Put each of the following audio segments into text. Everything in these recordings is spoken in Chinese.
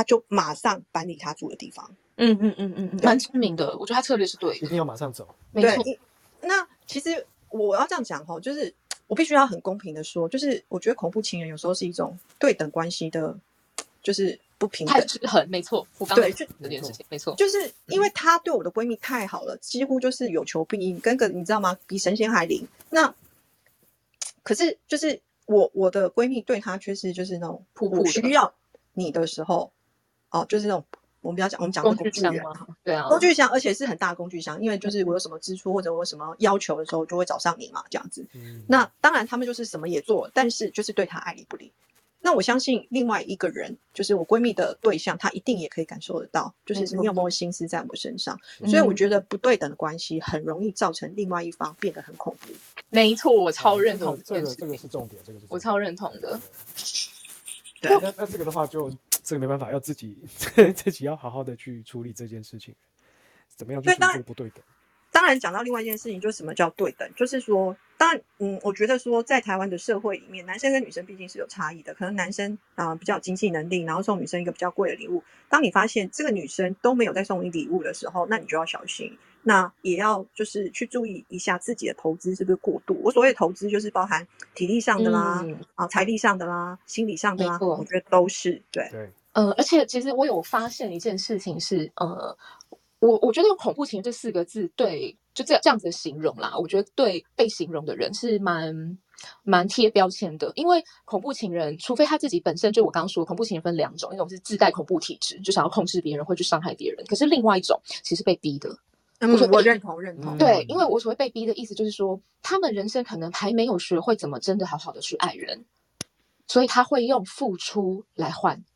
他就马上搬离他住的地方。嗯嗯嗯嗯嗯，蛮聪明的，我觉得他策略是对的，一定要马上走。没错。那其实我要这样讲哈，就是 我必须要很公平的说，就是我觉得恐怖情人有时候是一种对等关系的，就是不平等。太失衡，没错。我刚对才这件事情，没错。就是因为她对我的闺蜜太好了，几乎就是有求必应，跟个你知道吗？比神仙还灵。那可是就是我我的闺蜜对她却是就是那种我普普的需要你的时候，哦，就是那种我们不要讲我们讲的工具箱工具人吗？对啊，工具箱，而且是很大的工具箱，因为就是我有什么支出或者我有什么要求的时候，就会找上你嘛，这样子。嗯，那当然他们就是什么也做，但是就是对他爱理不理。那我相信另外一个人，就是我闺蜜的对象，她一定也可以感受得到，就是你有没有心思在我身上。所以我嗯觉得不对等的关系很容易造成另外一方变得很恐怖。没错，我超认同个这个这个是重点，这个是我超认同的。对那那这个的话就这个没办法，要自己 自己要好好的去处理这件事情，怎么样去处理对当然这个不对等？当然，讲到另外一件事情，就是什么叫对等，就是说，当然，嗯，我觉得说，在台湾的社会里面，男生跟女生毕竟是有差异的，可能男生啊、比较有经济能力，然后送女生一个比较贵的礼物。当你发现这个女生都没有在送你礼物的时候，那你就要小心，那也要就是去注意一下自己的投资是不是过度。我所谓的投资，就是包含体力上的啦，嗯啊，财力上的啦，心理上的啦，我觉得都是对。对，呃，而且其实我有发现一件事情是，呃，我我觉得用恐怖情人这四个字对就这这样子的形容啦，我觉得对被形容的人是蛮蛮贴标签的，因为恐怖情人，除非他自己本身就我刚刚说，恐怖情人分两种，一种是自带恐怖体质，就想要控制别人，会去伤害别人，可是另外一种其实被逼的，嗯我说，我认同认同。嗯对，因为我所谓被逼的意思就是说，他们人生可能还没有学会怎么真的好好的去爱人，所以他会用付出来换爱。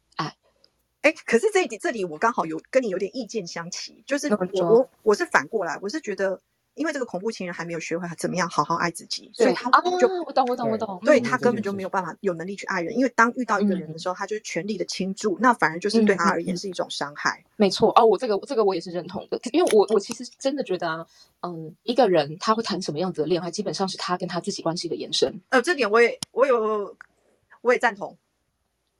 哎，可是这一点这里我刚好有跟你有点意见相齐，就是我我我是反过来，我是觉得，因为这个恐怖情人还没有学会怎么样好好爱自己，所以他啊，就我懂，我懂，我懂。对嗯他根本就没有办法有能力去爱人，因为当遇到一个人的时候，他就是全力的倾注，那反而就是对他而言是一种伤害。没错哦，我这个这个我也是认同的，因为我我其实真的觉得啊，嗯，一个人他会谈什么样子的恋爱，基本上是他跟他自己关系的延伸。呃，这点我也我有我也赞同。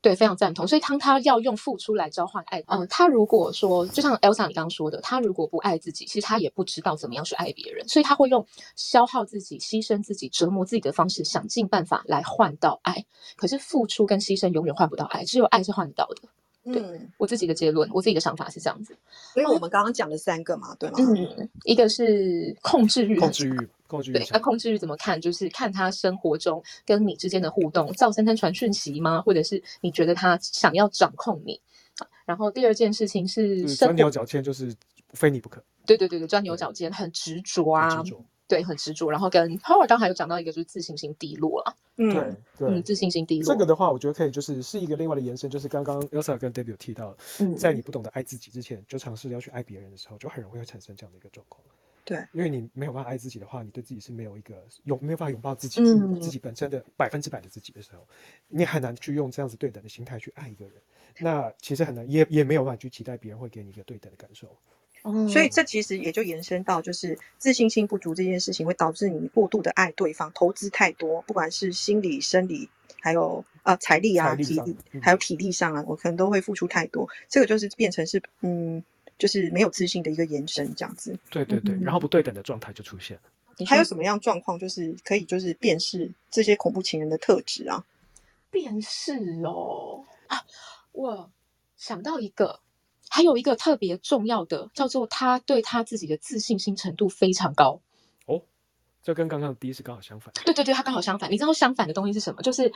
对，非常赞同。所以当他要用付出来交换爱，嗯，他如果说，就像 Elsa 你刚刚说的，他如果不爱自己，其实他也不知道怎么样去爱别人，所以他会用消耗自己、牺牲自己、折磨自己的方式，想尽办法来换到爱。可是付出跟牺牲永远换不到爱，只有爱是换得到的。嗯，我自己的结论，我自己的想法是这样子。所以我们刚刚讲了三个嘛，对吗？嗯，一个是控制欲控制欲，控制欲对，那，控制欲怎么看？就是看他生活中跟你之间的互动，赵珊珊传讯息吗？或者是你觉得他想要掌控你？然后第二件事情是钻牛角尖，就是非你不可，对对对对，钻牛角尖，很执着啊，执着。对，很执着。然后跟 Howard 刚才有讲到一个就是自信心低落啊，嗯对自信心低落，这个的话，我觉得可以，就是是一个另外的延伸，就是刚刚 Elsa 跟 David 有提到，嗯，在你不懂得爱自己之前，就尝试要去爱别人的时候，就很容易会产生这样的一个状况。对，因为你没有办法爱自己的话，你对自己是没有一个拥没有办法拥抱自己、嗯自己本身的百分之百的自己的时候，你很难去用这样子对等的心态去爱一个人。那其实很难，也也没有办法去期待别人会给你一个对等的感受。嗯所以这其实也就延伸到，就是自信心不足这件事情，会导致你过度的爱对方，投资太多，不管是心理、生理，还有呃财力啊、体力，嗯还有体力上啊，我可能都会付出太多。这个就是变成是嗯，就是没有自信的一个延伸，这样子。对对对，嗯然后不对等的状态就出现了。你还有什么样状况，就是可以就是辨识这些恐怖情人的特质啊？辨识哦啊，我想到一个，还有一个特别重要的，叫做他对他自己的自信心程度非常高。哦，这跟刚刚的第一次刚好相反。对对对，他刚好相反。你知道相反的东西是什么？就是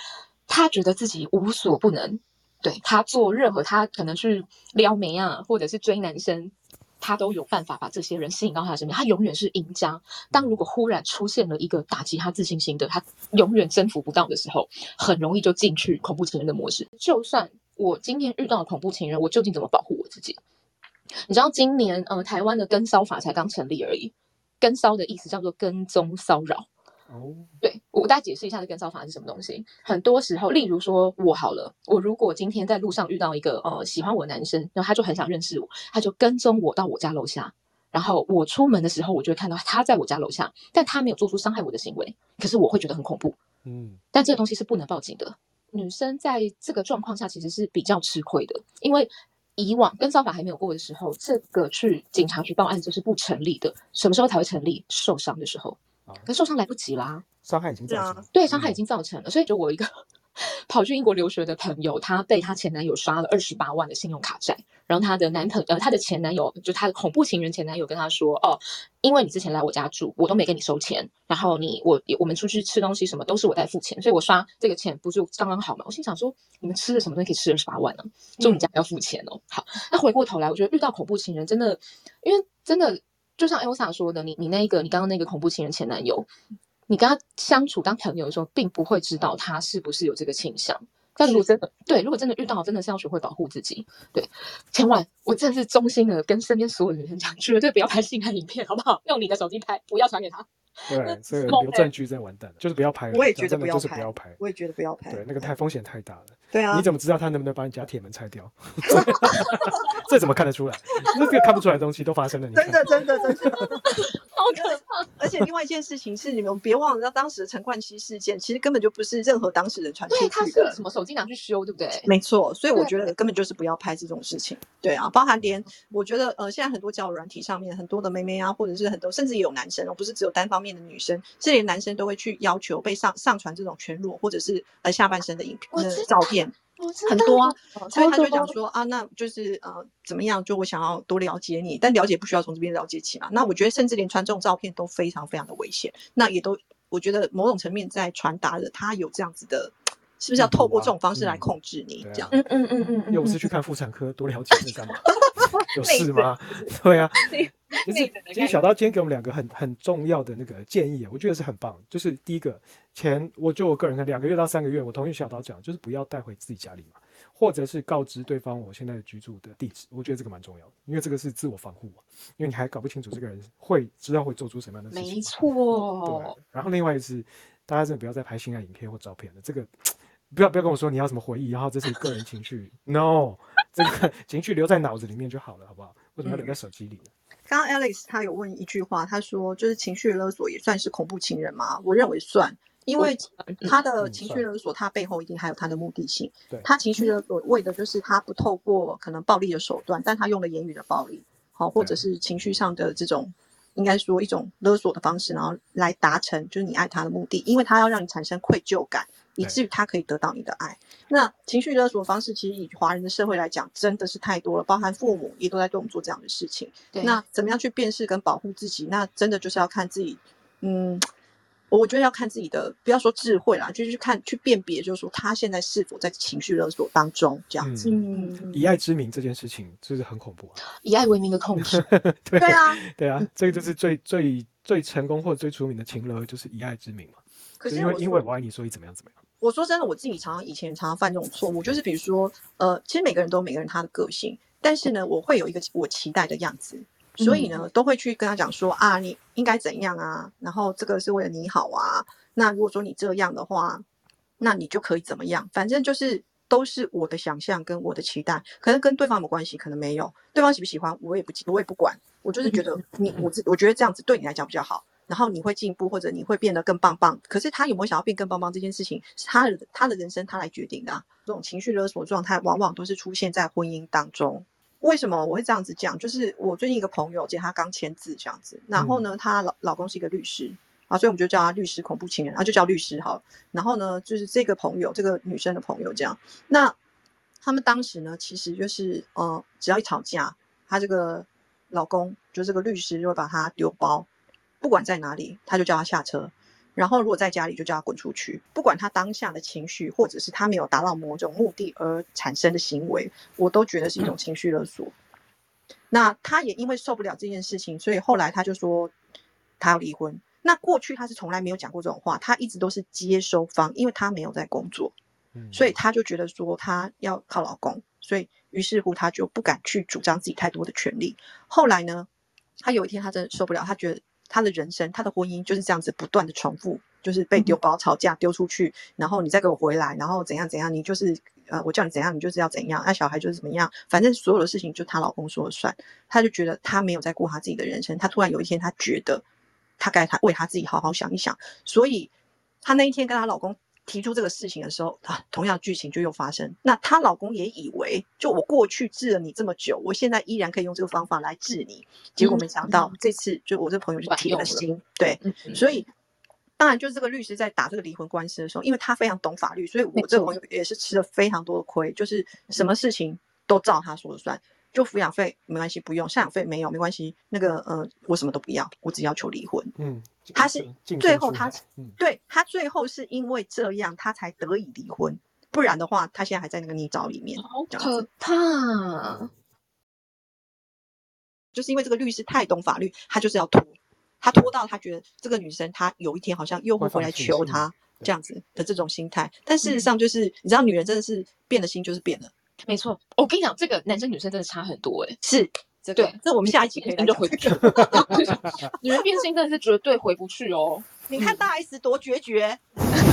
他觉得自己无所不能，对他做任何他可能去撩妹啊，或者是追男生，他都有办法把这些人吸引到他的身边。他永远是赢家。当如果忽然出现了一个打击他自信心的，他永远征服不到的时候，很容易就进去恐怖情人的模式。就算我今天遇到了恐怖情人，我究竟怎么保护我自己？你知道今年呃台湾的跟骚法才刚成立而已，跟骚的意思叫做跟踪骚扰。哦，对我大家解释一下这跟骚法是什么东西。很多时候，例如说我好了，我如果今天在路上遇到一个呃喜欢我的男生，然后他就很想认识我，他就跟踪我到我家楼下，然后我出门的时候，我就会看到他在我家楼下，但他没有做出伤害我的行为，可是我会觉得很恐怖。嗯，但这个东西是不能报警的。女生在这个状况下其实是比较吃亏的，因为以往跟骚法还没有过的时候，这个去警察局报案就是不成立的。什么时候才会成立？受伤的时候，啊，可受伤来不及啦。伤害已经造成了，对，伤害已嗯经造成了。所以就我一个跑去英国留学的朋友，她被她前男友刷了二十八万的信用卡债，然后她的男朋呃，她的前男友就她的恐怖情人前男友跟她说，哦，因为你之前来我家住，我都没给你收钱，然后你我我们出去吃东西什么都是我在付钱，所以我刷这个钱不就刚刚好吗？我心想说，你们吃的什么东西可以吃二十八万呢、就你家要付钱哦。好，那回过头来，我觉得遇到恐怖情人真的，因为真的就像 Elsa 说的，你你那个你刚刚那个恐怖情人前男友，你跟他相处当朋友的时候，并不会知道他是不是有这个倾向。但如果真的对，如果真的遇到，真的是要学会保护自己。对，千万，我真的是衷心的跟身边所有的女生讲，绝对不要拍性爱影片，好不好？用你的手机拍，不要传给他。对，所以 猛欸留证据真的完蛋了，就是不要拍了。我也觉得不要拍，我也觉得不要拍。对，那个太风险太大了。对啊你，怎么知道他能不能把你家铁门拆掉？这怎么看得出来？那这个看不出来的东西都发生了，你真的真的真的。好可怕！而且另外一件事情是，你们别忘了，当时的陈冠希事件其实根本就不是任何当事人传出对，他去的是什。么手机拿去修，对不对？没错，所以我觉得根本就是不要拍这种事情。对啊，包含连我觉得呃，现在很多交友软体上面很多的妹妹啊，或者是很多甚至也有男生哦，不是只有单方面的女生，是连男生都会去要求被上上传这种全裸或者是呃下半身的影片、呃照片。很多啊哦所以他就讲说啊，那就是呃怎么样？就我想要多了解你，但了解不需要从这边了解起嘛。那我觉得甚至连传这种照片都非常非常的危险。那也都我觉得某种层面在传达着他有这样子的，是不是要透过啊这种方式来嗯控制你这样？嗯嗯嗯嗯嗯，嗯又不是去看妇产科，多了解是干嘛？有事吗？对啊，就是其实小刀今天给我们两个很很重要的那个建议，我觉得是很棒。就是第一个，前我就我个人看两个月到三个月，我同意小刀讲，就是不要带回自己家里嘛，或者是告知对方我现在居住的地址，我觉得这个蛮重要的，因为这个是自我防护嘛，因为你还搞不清楚这个人会知道会做出什么样的事情。没错对，，然后另外是，大家真的不要再拍性爱影片或照片了。这个 不要不要跟我说你要什么回忆，然后这是个人情绪，no，这个 情绪留在脑子里面就好了，好不好？为什么要留在手机里呢？刚刚 Alex 他有问一句话，他说就是情绪勒索也算是恐怖情人吗？我认为算，因为他的情绪勒索，他背后一定还有他的目的性对。他情绪勒索为的就是他不透过可能暴力的手段，但他用了言语的暴力，好，或者是情绪上的这种。应该说一种勒索的方式，然后来达成就是你爱他的目的，因为他要让你产生愧疚感，以至于他可以得到你的爱。那情绪勒索方式，其实以华人的社会来讲，真的是太多了，包含父母也都在对我们做这样的事情。对那怎么样去辨识跟保护自己？那真的就是要看自己，嗯，我觉得要看自己的，不要说智慧啦，就是去看去辨别，就是说他现在是否在情绪勒索当中这样子。嗯，以爱之名这件事情就是很恐怖啊。以爱为名的控制，对对啊，对啊，这个就是最最最成功或者最出名的情勒，就是以爱之名嘛。可是因为因为我爱你，所以怎么样怎么样。我说真的，我自己常常以前常常犯这种错误，就是比如说，呃，其实每个人都有每个人他的个性，但是呢，我会有一个我期待的样子，所以呢，都会去跟他讲说啊，你应该怎样啊，然后这个是为了你好啊，那如果说你这样的话，那你就可以怎么样，反正就是都是我的想象跟我的期待，可能跟对方有关系，可能没有，对方喜不喜欢我也不我也不管，我就是觉得你我自我觉得这样子对你来讲比较好。然后你会进步，或者你会变得更棒棒。可是他有没有想要变更棒棒这件事情，是他的他的人生他来决定的、啊。这种情绪勒索状态，往往都是出现在婚姻当中。为什么我会这样子讲？就是我最近一个朋友，姐她刚签字这样子，然后呢，她老老公是一个律师啊，所以我们就叫他律师恐怖情人，啊，就叫律师好了。然后呢，就是这个朋友，这个女生的朋友这样。那他们当时呢，其实就是呃，只要一吵架，她这个老公就这个律师就会把她丢包。不管在哪里，他就叫他下车。然后如果在家里，就叫他滚出去。不管他当下的情绪，或者是他没有达到某种目的而产生的行为，我都觉得是一种情绪勒索。那他也因为受不了这件事情，所以后来他就说他要离婚。那过去他是从来没有讲过这种话，他一直都是接收方，因为他没有在工作，嗯，所以他就觉得说他要靠老公，所以于是乎他就不敢去主张自己太多的权利。后来呢，他有一天他真的受不了，他觉得他的人生、他的婚姻就是这样子不断的重复，就是被丢包、吵架、丢出去，然后你再给我回来，然后怎样怎样，你就是呃，我叫你怎样，你就是要怎样，那小孩就是怎么样，反正所有的事情就她老公说了算。她就觉得她没有在过她自己的人生，她突然有一天她觉得她该她为她自己好好想一想，所以她那一天跟她老公提出这个事情的时候，啊，同样剧情就又发生。那她老公也以为，就我过去治了你这么久，我现在依然可以用这个方法来治你。结果没想到这次，就我这朋友就铁了心，对，所以当然就是这个律师在打这个离婚官司的时候，因为他非常懂法律，所以我这个朋友也是吃了非常多的亏，就是什么事情都照他说了算。就抚养费没关系，不用；赡养费没有没关系。那个呃，我什么都不要，我只要求离婚。嗯，他是最后他，对他最后是因为这样，他才得以离婚。不然的话，他现在还在那个泥沼里面，好可怕。就是因为这个律师太懂法律，他就是要拖，他拖到他觉得这个女生，她有一天好像又会回来求他这样子的这种心态。但事实上，就是你知道，女人真的是变了心就是变了。没错，我跟你讲，这个男生女生真的差很多哎。是，对，那我们下一期可以就回不去。女人变性真的是绝对回不去哦。你看大 S 多决绝，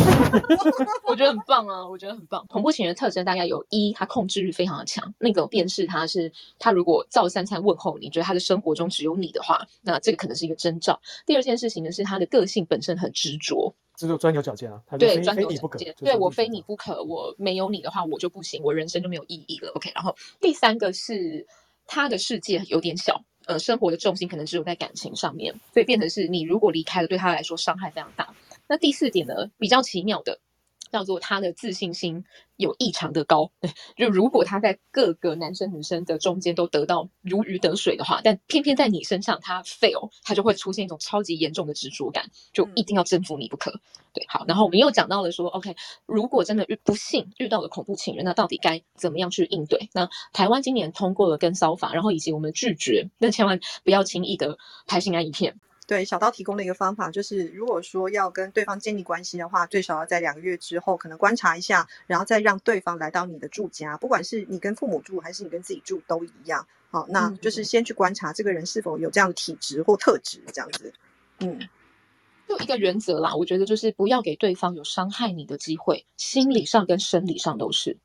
我觉得很棒啊，我觉得很棒。恐怖情人特征大概有一，他控制欲非常的强。那个便是他是他如果照三餐问候你，觉得他的生活中只有你的话，那这个可能是一个征兆。第二件事情呢，是他的个性本身很执着。只有钻牛角尖啊！对，钻牛角尖。对我非你不可，我没有你的话，我就不行，我人生就没有意义了。OK，然后第三个是他的世界有点小，呃，生活的重心可能只有在感情上面，所以变成是你如果离开了，对他来说伤害非常大。那第四点呢，比较奇妙的。叫做他的自信心有异常的高，就如果他在各个男生女生的中间都得到如鱼得水的话，但偏偏在你身上他 fail，他就会出现一种超级严重的执着感，就一定要征服你不可。对，好，然后我们又讲到了说，OK，如果真的遇不幸遇到了恐怖情人，那到底该怎么样去应对？那台湾今年通过了跟骚法，然后以及我们拒绝，那千万不要轻易的拍性爱影片。对小刀提供的一个方法就是，如果说要跟对方建立关系的话，最少要在两个月之后，可能观察一下，然后再让对方来到你的住家，不管是你跟父母住还是你跟自己住都一样。好，那就是先去观察这个人是否有这样的体质或特质，这样子。嗯，就一个原则啦，我觉得就是不要给对方有伤害你的机会，心理上跟生理上都是。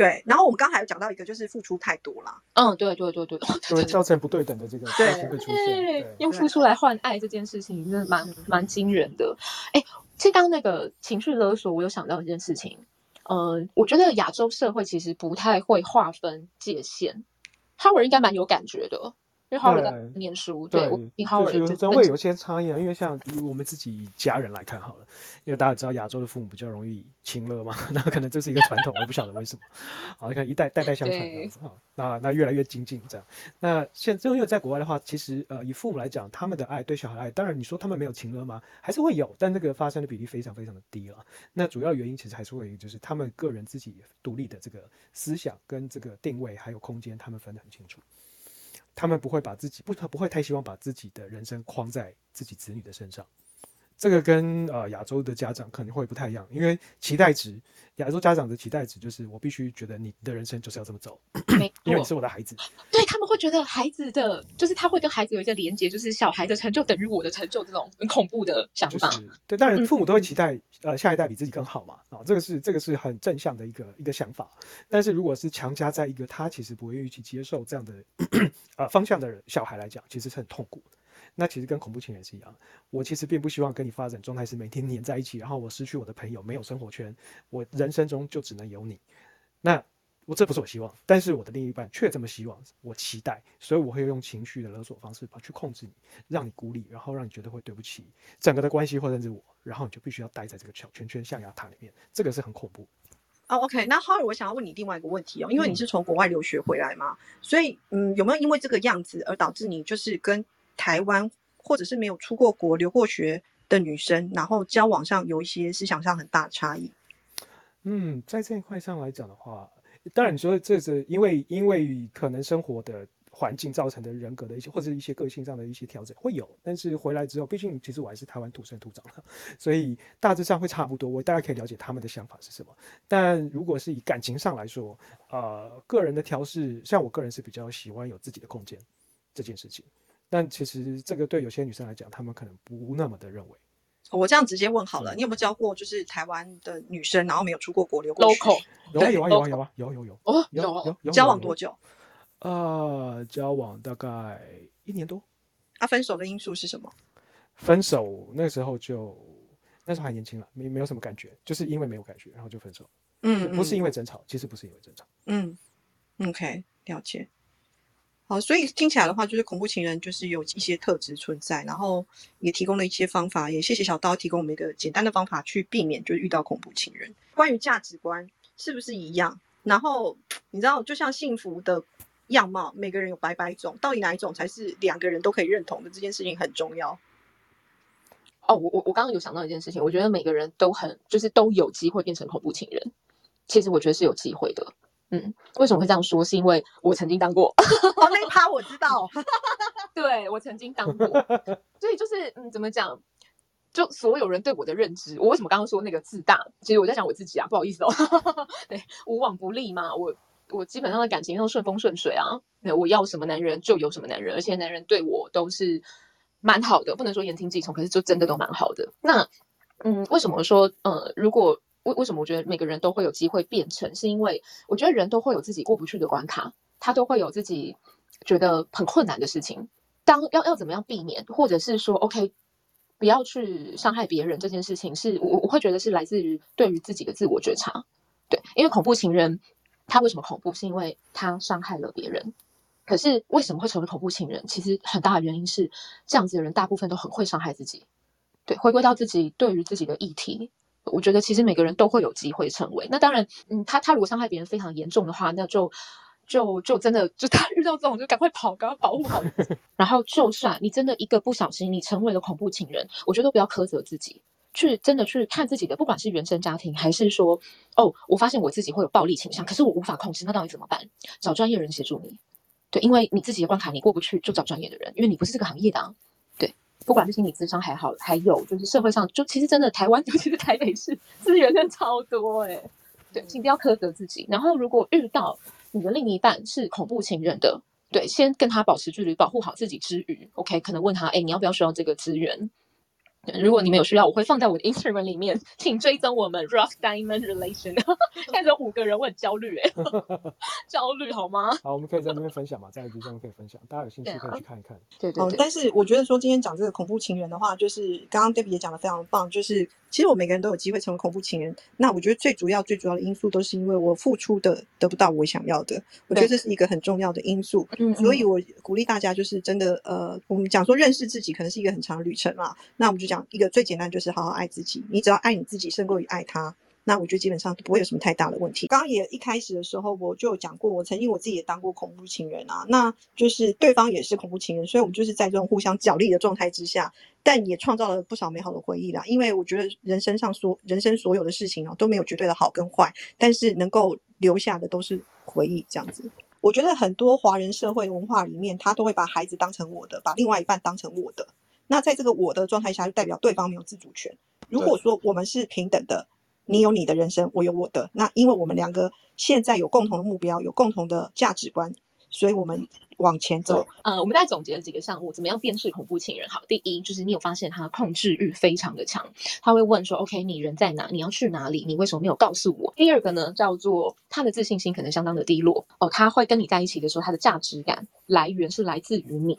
对，然后我们刚才有讲到一个，就是付出太多了。嗯，对对对对，就会造成不对等的这个关系会出现。用付出来换爱这件事情，真的蛮蛮惊人的。哎，其实刚刚那个情绪勒索，我有想到一件事情。呃，我觉得亚洲社会其实不太会划分界限，哈维应该蛮有感觉的。因为哈尔在念书，对，就是真会有些差异啊。因为像我们自己家人来看好了，因为大家知道亚洲的父母比较容易亲热嘛，那可能这是一个传统，我不晓得为什么。好，你看一代代代相传这样子啊，那那越来越精进这样。那现因为在国外的话，其实呃以父母来讲，他们的爱对小孩爱，当然你说他们没有亲热吗？还是会有，但这个发生的比例非常非常的低了。那主要原因其实还是会就是他们个人自己独立的这个思想跟这个定位还有空间，他们分得很清楚。他们不会把自己不，他不会太希望把自己的人生框在自己子女的身上。这个跟呃亚洲的家长可能会不太一样，因为期待值，亚洲家长的期待值就是我必须觉得你的人生就是要这么走，因为你是我的孩子。对他们会觉得孩子的，就是他会跟孩子有一个连接，就是小孩的成就等于我的成就，这种很恐怖的想法。对，当然父母都会期待呃下一代比自己更好嘛，啊，这个是这个是很正向的一个一个想法。但是如果是强加在一个他其实不愿意去接受这样的 呃方向的人小孩来讲，其实是很痛苦的。那其实跟恐怖情人是一样，我其实并不希望跟你发展状态是每天黏在一起，然后我失去我的朋友，没有生活圈，我人生中就只能有你。那我这不是我希望，但是我的另一半却这么希望，我期待，所以我会用情绪的勒索方式去控制你，让你孤立，然后让你觉得会对不起整个的关系或者是我，然后你就必须要待在这个小圈圈象牙塔里面，这个是很恐怖。哦，OK，那 Harry，我想要问你另外一个问题哦，因为你是从国外留学回来嘛，所以嗯，有没有因为这个样子而导致你就是跟台湾或者是没有出过国、留过学的女生，然后交往上有一些思想上很大的差异。嗯，在这一块上来讲的话，当然你说这是因为因为可能生活的环境造成的人格的一些或者一些个性上的一些调整会有，但是回来之后，毕竟其实我还是台湾土生土长的，所以大致上会差不多。我大概可以了解他们的想法是什么。但如果是以感情上来说，呃，个人的调试，像我个人是比较喜欢有自己的空间这件事情。但其实这个对有些女生来讲，她们可能不那么的认为。我这样直接问好了，你有没有教过就是台湾的女生，然后没有出过国留过学？有啊有啊有啊有啊有有有哦有有交往多久？呃，交往大概一年多。啊，分手的因素是什么？分手那时候就。那时候还年轻了，没没有什么感觉，就是因为没有感觉，然后就分手。嗯，不是因为为争吵，其实不是因为争吵。嗯，OK，了解。好，所以听起来的话，就是恐怖情人就是有一些特质存在，然后也提供了一些方法，也谢谢小刀提供我们一个简单的方法去避免就是遇到恐怖情人。关于价值观是不是一样？然后你知道，就像幸福的样貌，每个人有百百种，到底哪一种才是两个人都可以认同的？这件事情很重要。哦，我我我刚刚有想到一件事情，我觉得每个人都很就是都有机会变成恐怖情人，其实我觉得是有机会的。嗯，为什么会这样说？是因为我曾经当过，哦，那一趴我知道。对我曾经当过，所以就是嗯，怎么讲？就所有人对我的认知，我为什么刚刚说那个自大？其实我在讲我自己啊，不好意思哦。对，无往不利嘛，我我基本上的感情都顺风顺水啊。对，我要什么男人就有什么男人，而且男人对我都是蛮好的，不能说言听计从，可是就真的都蛮好的。那嗯，为什么说呃，如果为为什么我觉得每个人都会有机会变成？是因为我觉得人都会有自己过不去的关卡，他都会有自己觉得很困难的事情。当要要怎么样避免，或者是说，OK，不要去伤害别人这件事情，是我我会觉得是来自于对于自己的自我觉察。对，因为恐怖情人他为什么恐怖？是因为他伤害了别人。可是为什么会成为恐怖情人？其实很大的原因是这样子的人大部分都很会伤害自己。对，回归到自己对于自己的议题。我觉得其实每个人都会有机会成为。那当然，嗯，他他如果伤害别人非常严重的话，那就就就真的就他遇到这种就赶快跑，赶快保护好自己。然后，就算你真的一个不小心，你成为了恐怖情人，我觉得都不要苛责自己，去真的去看自己的，不管是原生家庭，还是说，哦，我发现我自己会有暴力倾向，可是我无法控制，那到底怎么办？找专业人协助你。对，因为你自己的关卡你过不去，就找专业的人，因为你不是这个行业的啊。对，不管是心理智商还好，还有就是社会上，就其实真的台湾，尤其是台北市资源真的超多哎、对，请不要苛责自己。然后，如果遇到你的另一半是恐怖情人的，对，先跟他保持距离，保护好自己之余，OK，可能问他，哎，你要不要需要这个资源？对如果你们有需要，我会放在我的 Instagram 里面，请追踪我们 Rock Diamond Relation。看着五个人，我很焦虑哎，焦虑好吗？好，我们可以在那边分享嘛，在 IG 上面可以分享，大家有兴趣可以去看一看。哦，对对对，但是我觉得说今天讲这个恐怖情人的话，就是刚刚 Debbie 也讲的非常棒，就是其实我每个人都有机会成为恐怖情人。那我觉得最主要、最主要的因素都是因为我付出的得不到我想要的，我觉得这是一个很重要的因素。嗯所以我鼓励大家，就是真的，呃，我们讲说认识自己可能是一个很长的旅程嘛。那我们就讲一个最简单，就是好好爱自己。你只要爱你自己胜过于爱他，那我觉得基本上不会有什么太大的问题。刚刚也一开始的时候我就有讲过，我曾经我自己也当过恐怖情人啊，那就是对方也是恐怖情人，所以我们就是在这种互相角力的状态之下，但也创造了不少美好的回忆啦。因为我觉得人生上所人生所有的事情哦都没有绝对的好跟坏，但是能够留下的都是回忆这样子。我觉得很多华人社会文化里面，他都会把孩子当成我的，把另外一半当成我的。那在这个我的状态下，就代表对方没有自主权。如果说我们是平等的，你有你的人生，我有我的，那因为我们两个现在有共同的目标，有共同的价值观，所以我们往前走。呃，我们再总结了几个项目，怎么样辨识恐怖情人？好，第一就是你有发现他控制欲非常的强，他会问说，OK，你人在哪？你要去哪里？你为什么没有告诉我？第二个呢，叫做他的自信心可能相当的低落哦，他会跟你在一起的时候，他的价值感来源是来自于你。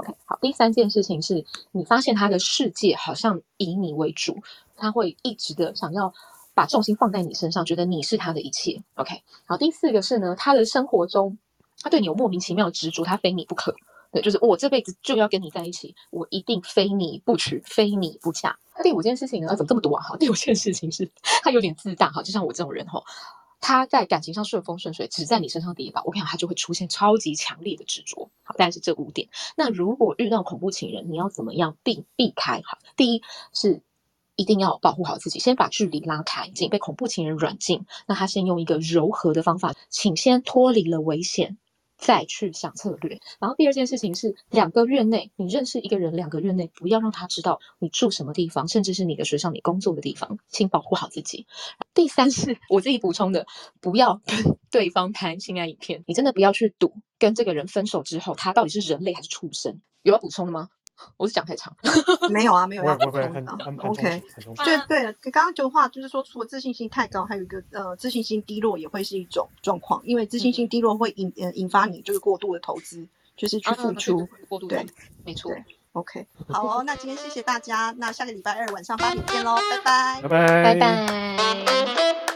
OK，好，第三件事情是你发现他的世界好像以你为主，他会一直的想要把重心放在你身上，觉得你是他的一切。OK，好，第四个是呢，他的生活中他对你有莫名其妙的执着，他非你不可。对，就是我这辈子就要跟你在一起，我一定非你不娶，非你不嫁。第五件事情呢，怎么这么多啊？哈，第五件事情是 他有点自大哈，就像我这种人哈，他在感情上顺风顺水，只在你身上跌倒，我跟你讲，他就会出现超级强烈的执着。好，但是这五点。那如果遇到恐怖情人，你要怎么样避避开？哈，第一是。一定要保护好自己，先把距离拉开。请被恐怖情人软禁，那他先用一个柔和的方法，请先脱离了危险，再去想策略。然后第二件事情是，两个月内你认识一个人，两个月内不要让他知道你住什么地方，甚至是你的学校、你工作的地方，请保护好自己。第三是我自己补充的，不要跟对方拍性爱影片，你真的不要去赌跟这个人分手之后，他到底是人类还是畜生。有要补充的吗？我是讲太长。没有啊，没有啊 OK 实，很充实。对对了，刚刚的话就是说，除了自信心太高，还有一个呃自信心低落也会是一种状况，因为自信心低落会引呃引发你就是过度的投资，就是去付出。过度对没错。OK，好哦，那今天谢谢大家，那下个礼拜二晚上八点见喽，拜拜，拜拜，拜拜。